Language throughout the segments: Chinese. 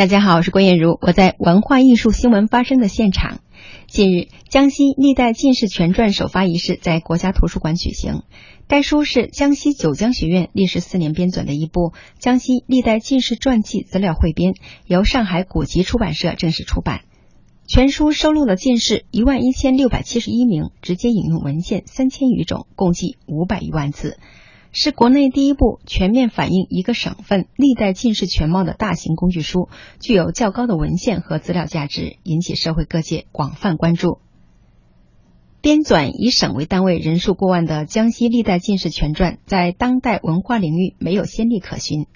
大家好，我是郭艳茹，我在文化艺术新闻发生的现场。近日，江西历代进士全传首发仪式在国家图书馆举行。该书是江西九江学院历时四年编纂的一部江西历代进士传记资料汇编，由上海古籍出版社正式出版。全书收录了进士一万一千六百七十一名，直接引用文献三千余种，共计五百余万字。是国内第一部全面反映一个省份历代进士全貌的大型工具书，具有较高的文献和资料价值，引起社会各界广泛关注。编纂以省为单位、人数过万的江西历代进士全传，在当代文化领域没有先例可循。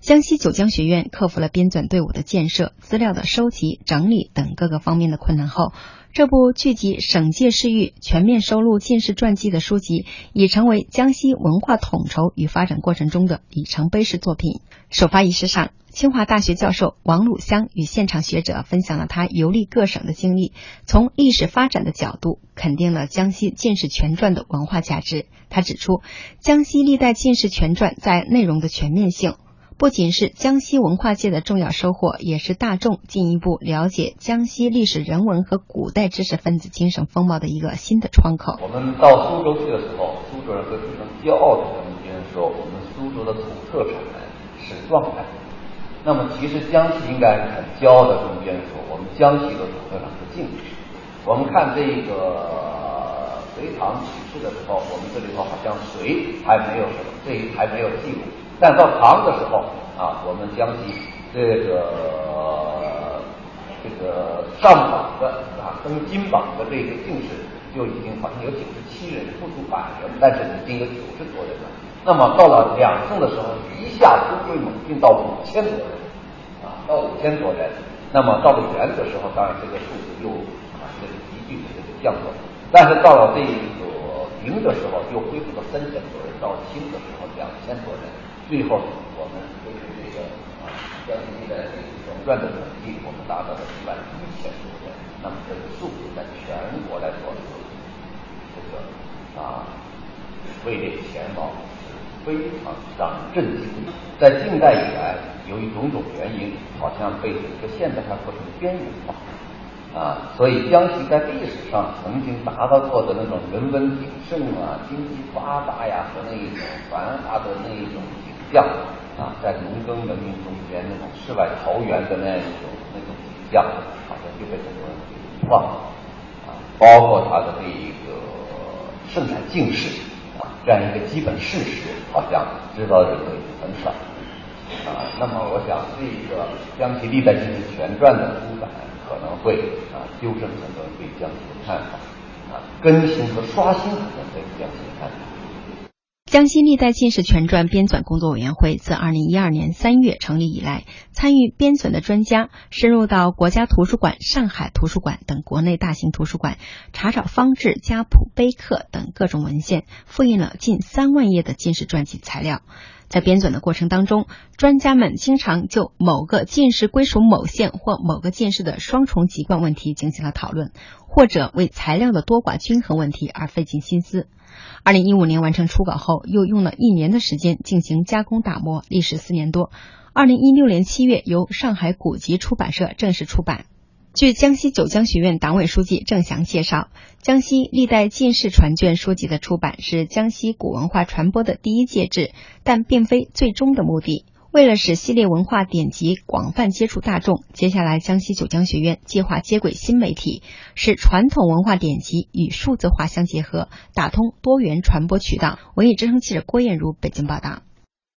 江西九江学院克服了编纂队伍的建设、资料的收集、整理等各个方面的困难后。这部聚集省界市域、全面收录进士传记的书籍，已成为江西文化统筹与发展过程中的里程碑式作品。首发仪式上，清华大学教授王鲁湘与现场学者分享了他游历各省的经历，从历史发展的角度肯定了江西进士全传的文化价值。他指出，江西历代进士全传在内容的全面性。不仅是江西文化界的重要收获，也是大众进一步了解江西历史人文和古代知识分子精神风貌的一个新的窗口。我们到苏州去的时候，苏州人会非常骄傲的跟别人说：“我们苏州的土特产是状态。”那么，其实江西应该很骄傲的跟别人说：“我们江西的土特产是进士。”我们看这个隋唐起事的时候，我们这里头好像隋还没有什么，这还没有记录。但到唐的时候啊，我们江西这个这个上榜的啊登金榜的这个进士就已经好像有九十七人，不足百人，但是已经有九十多人了。那么到了两宋的时候，一下突飞猛进到五千多人啊，到五千多人。那么到了元的时候，当然这个数字又啊这个急剧的这个降落。但是到了这个明的时候，又恢复到三千多人，到清的时候两千多人。最后，我们根据这个啊江西的这个全传的统计，我们达到了一万一千多人。那么这个数字在全国来说是，这个啊位列前茅，非常让人震惊。在近代以来，由于种种原因，好像被整个现代化过程边缘化啊，所以江西在历史上曾经达到过的那种人文鼎盛啊、经济发达呀和那一种繁华的那一种。像啊，在农耕文明中间那种世外桃源的那种那种景象，好像就被很多人遗忘了啊。包括他的这一个盛产进士啊这样一个基本事实，好像知道的人很少啊。那么，我想这个江西历代进士全传的出版可能会啊纠正很多人对江西的看法啊，更新和刷新很多人对江西的看法。江西历代进士全传编纂工作委员会自二零一二年三月成立以来，参与编纂的专家深入到国家图书馆、上海图书馆等国内大型图书馆，查找方志、家谱、碑刻等各种文献，复印了近三万页的进士传记材料。在编纂的过程当中，专家们经常就某个进士归属某县或某个进士的双重籍贯问题进行了讨论，或者为材料的多寡均衡问题而费尽心思。二零一五年完成初稿后，又用了一年的时间进行加工打磨，历时四年多。二零一六年七月，由上海古籍出版社正式出版。据江西九江学院党委书记郑翔介绍，江西历代进士传卷书籍的出版是江西古文化传播的第一介质，但并非最终的目的。为了使系列文化典籍广泛接触大众，接下来江西九江学院计划接轨新媒体，使传统文化典籍与数字化相结合，打通多元传播渠道。文艺之声记者郭艳茹北京报道。